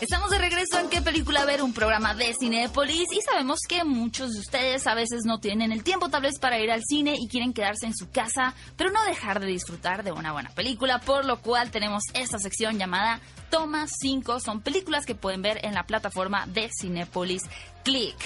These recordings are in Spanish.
Estamos de regreso en qué película ver, un programa de Cinepolis y sabemos que muchos de ustedes a veces no tienen el tiempo tal vez para ir al cine y quieren quedarse en su casa, pero no dejar de disfrutar de una buena película, por lo cual tenemos esta sección llamada Toma 5, son películas que pueden ver en la plataforma de Cinepolis. Click.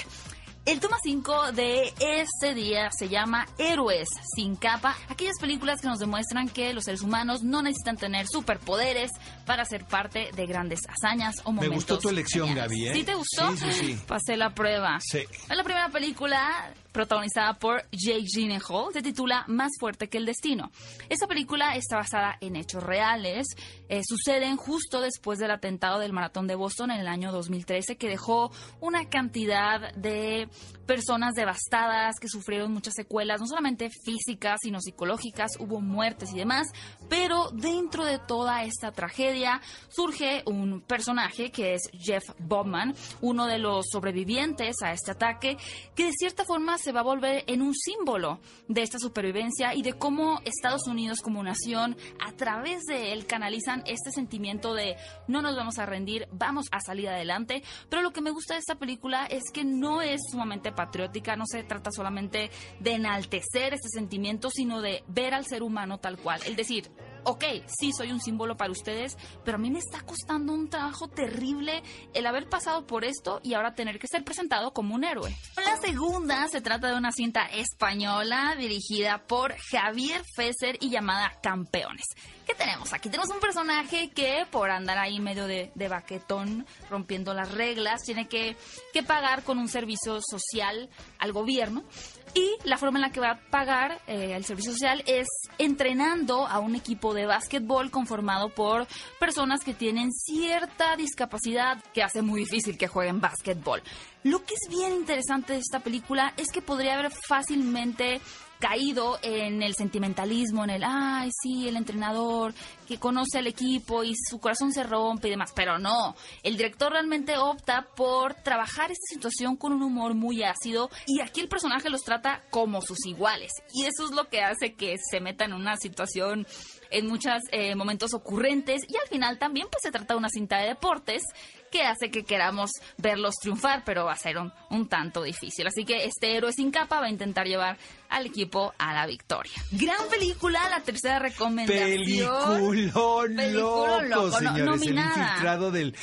El toma 5 de este día se llama Héroes sin capa, aquellas películas que nos demuestran que los seres humanos no necesitan tener superpoderes para ser parte de grandes hazañas o momentos. Me gustó tu elección, geniales. Gaby, ¿eh? ¿Sí te gustó? Sí, sí, sí. Pasé la prueba. Sí. Es la primera película protagonizada por Jake Gyllenhaal, se titula Más fuerte que el destino. Esta película está basada en hechos reales, eh, suceden justo después del atentado del maratón de Boston en el año 2013 que dejó una cantidad de personas devastadas que sufrieron muchas secuelas, no solamente físicas, sino psicológicas, hubo muertes y demás, pero dentro de toda esta tragedia surge un personaje que es Jeff Bobman, uno de los sobrevivientes a este ataque, que de cierta forma se va a volver en un símbolo de esta supervivencia y de cómo Estados Unidos como nación, a través de él, canalizan este sentimiento de no nos vamos a rendir, vamos a salir adelante. Pero lo que me gusta de esta película es que no es sumamente patriótica, no se trata solamente de enaltecer este sentimiento, sino de ver al ser humano tal cual. El decir, ok, sí soy un símbolo para ustedes, pero a mí me está costando un trabajo terrible el haber pasado por esto y ahora tener que ser presentado como un héroe. La segunda se trata de una cinta española dirigida por Javier Fesser y llamada Campeones. ¿Qué tenemos aquí? Tenemos un personaje que por andar ahí medio de, de baquetón, rompiendo las reglas, tiene que, que pagar con un servicio social al gobierno. Y la forma en la que va a pagar eh, el servicio social es entrenando a un equipo de básquetbol conformado por personas que tienen cierta discapacidad que hace muy difícil que jueguen básquetbol. Lo que es bien interesante de esta película es que podría haber fácilmente caído en el sentimentalismo, en el, ay, sí, el entrenador que conoce al equipo y su corazón se rompe y demás, pero no, el director realmente opta por trabajar esta situación con un humor muy ácido y aquí el personaje los trata como sus iguales. Y eso es lo que hace que se meta en una situación en muchos eh, momentos ocurrentes. Y al final también pues se trata de una cinta de deportes que hace que queramos verlos triunfar, pero va a ser un, un, tanto difícil. Así que este héroe sin capa va a intentar llevar al equipo a la victoria. Gran película, la tercera recomendación. Peliculón, Peliculón loco, loco, no- señores. el infiltrado del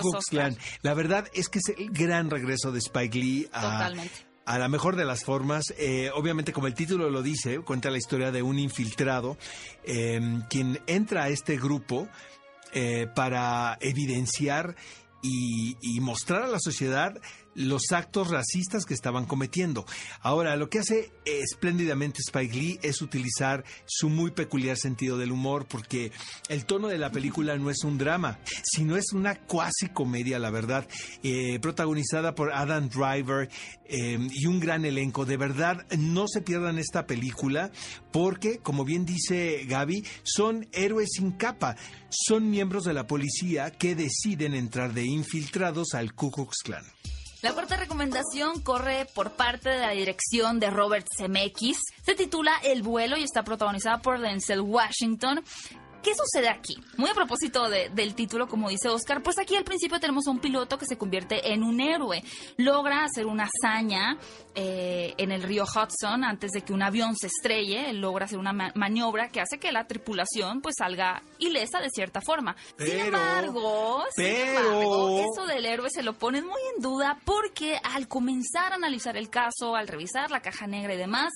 Ku Klan. La verdad es que es el gran regreso de Spike Lee a, Totalmente. a la mejor de las formas. Eh, obviamente, como el título lo dice, cuenta la historia de un infiltrado eh, quien entra a este grupo eh, para evidenciar y, y mostrar a la sociedad los actos racistas que estaban cometiendo. Ahora, lo que hace espléndidamente Spike Lee es utilizar su muy peculiar sentido del humor, porque el tono de la película no es un drama, sino es una cuasi comedia, la verdad, eh, protagonizada por Adam Driver eh, y un gran elenco. De verdad, no se pierdan esta película, porque, como bien dice Gaby, son héroes sin capa. Son miembros de la policía que deciden entrar de infiltrados al Ku Klux Klan. La cuarta recomendación corre por parte de la dirección de Robert Zemeckis. Se titula El vuelo y está protagonizada por Denzel Washington. ¿Qué sucede aquí? Muy a propósito de- del título, como dice Oscar, pues aquí al principio tenemos a un piloto que se convierte en un héroe. Logra hacer una hazaña eh, en el río Hudson antes de que un avión se estrelle. Él logra hacer una ma- maniobra que hace que la tripulación pues salga ilesa de cierta forma. sin Pero- embargo, eso del héroe se lo ponen muy en duda porque al comenzar a analizar el caso, al revisar la caja negra y demás,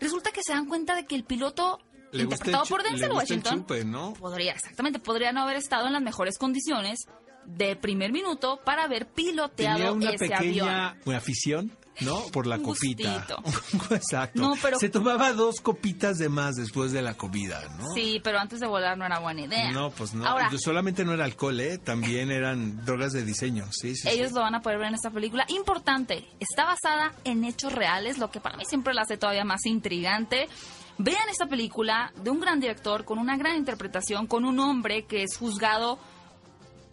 resulta que se dan cuenta de que el piloto Le interpretado por Denzel Washington chupe, ¿no? podría exactamente podría no haber estado en las mejores condiciones de primer minuto para haber Tenía piloteado una ese pequeña avión. afición, ¿no? Por la copita. Exacto. No, pero- Se tomaba dos copitas de más después de la comida, ¿no? Sí, pero antes de volar no era buena idea. No, pues no. Ahora, Solamente no era alcohol, ¿eh? También eran drogas de diseño. Sí, sí. sí. ellos lo van a poder ver en esta película. Importante, está basada en hechos reales, lo que para mí siempre la hace todavía más intrigante. Vean esta película de un gran director, con una gran interpretación, con un hombre que es juzgado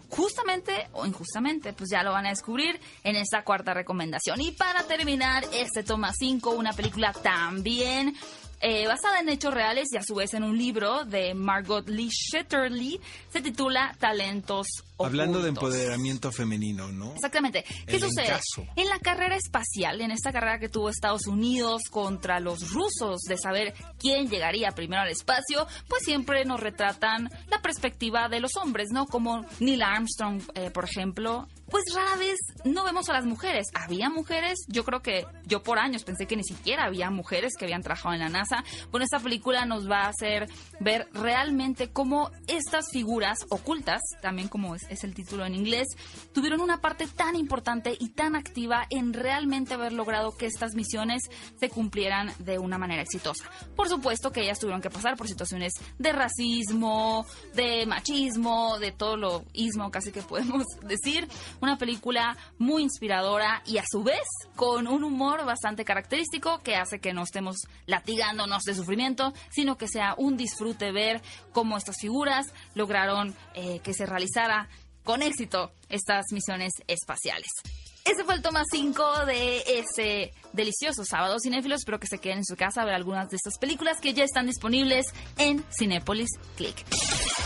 justamente o injustamente, pues ya lo van a descubrir en esta cuarta recomendación. Y para terminar, este toma 5, una película también eh, basada en hechos reales y a su vez en un libro de Margot Lee Shetterly, se titula Talentos Hablando de empoderamiento femenino, ¿no? Exactamente. ¿Qué sucede? En la carrera espacial, en esta carrera que tuvo Estados Unidos contra los rusos de saber quién llegaría primero al espacio, pues siempre nos retratan la perspectiva de los hombres, ¿no? Como Neil Armstrong, eh, por ejemplo, pues rara vez no vemos a las mujeres. Había mujeres, yo creo que yo por años pensé que ni siquiera había mujeres que habían trabajado en la NASA. Bueno, esta película nos va a hacer ver realmente cómo estas figuras ocultas, también como es, el título en inglés, tuvieron una parte tan importante y tan activa en realmente haber logrado que estas misiones se cumplieran de una manera exitosa. Por supuesto que ellas tuvieron que pasar por situaciones de racismo, de machismo, de todo lo ismo casi que podemos decir una película muy inspiradora y a su vez con un humor bastante característico que hace que no estemos latigándonos de sufrimiento, sino que sea un disfrute ver cómo estas figuras lograron eh, que se realizara con éxito estas misiones espaciales. Ese fue el toma 5 de ese delicioso sábado cinéfilos. Espero que se queden en su casa a ver algunas de estas películas que ya están disponibles en Cinépolis Click.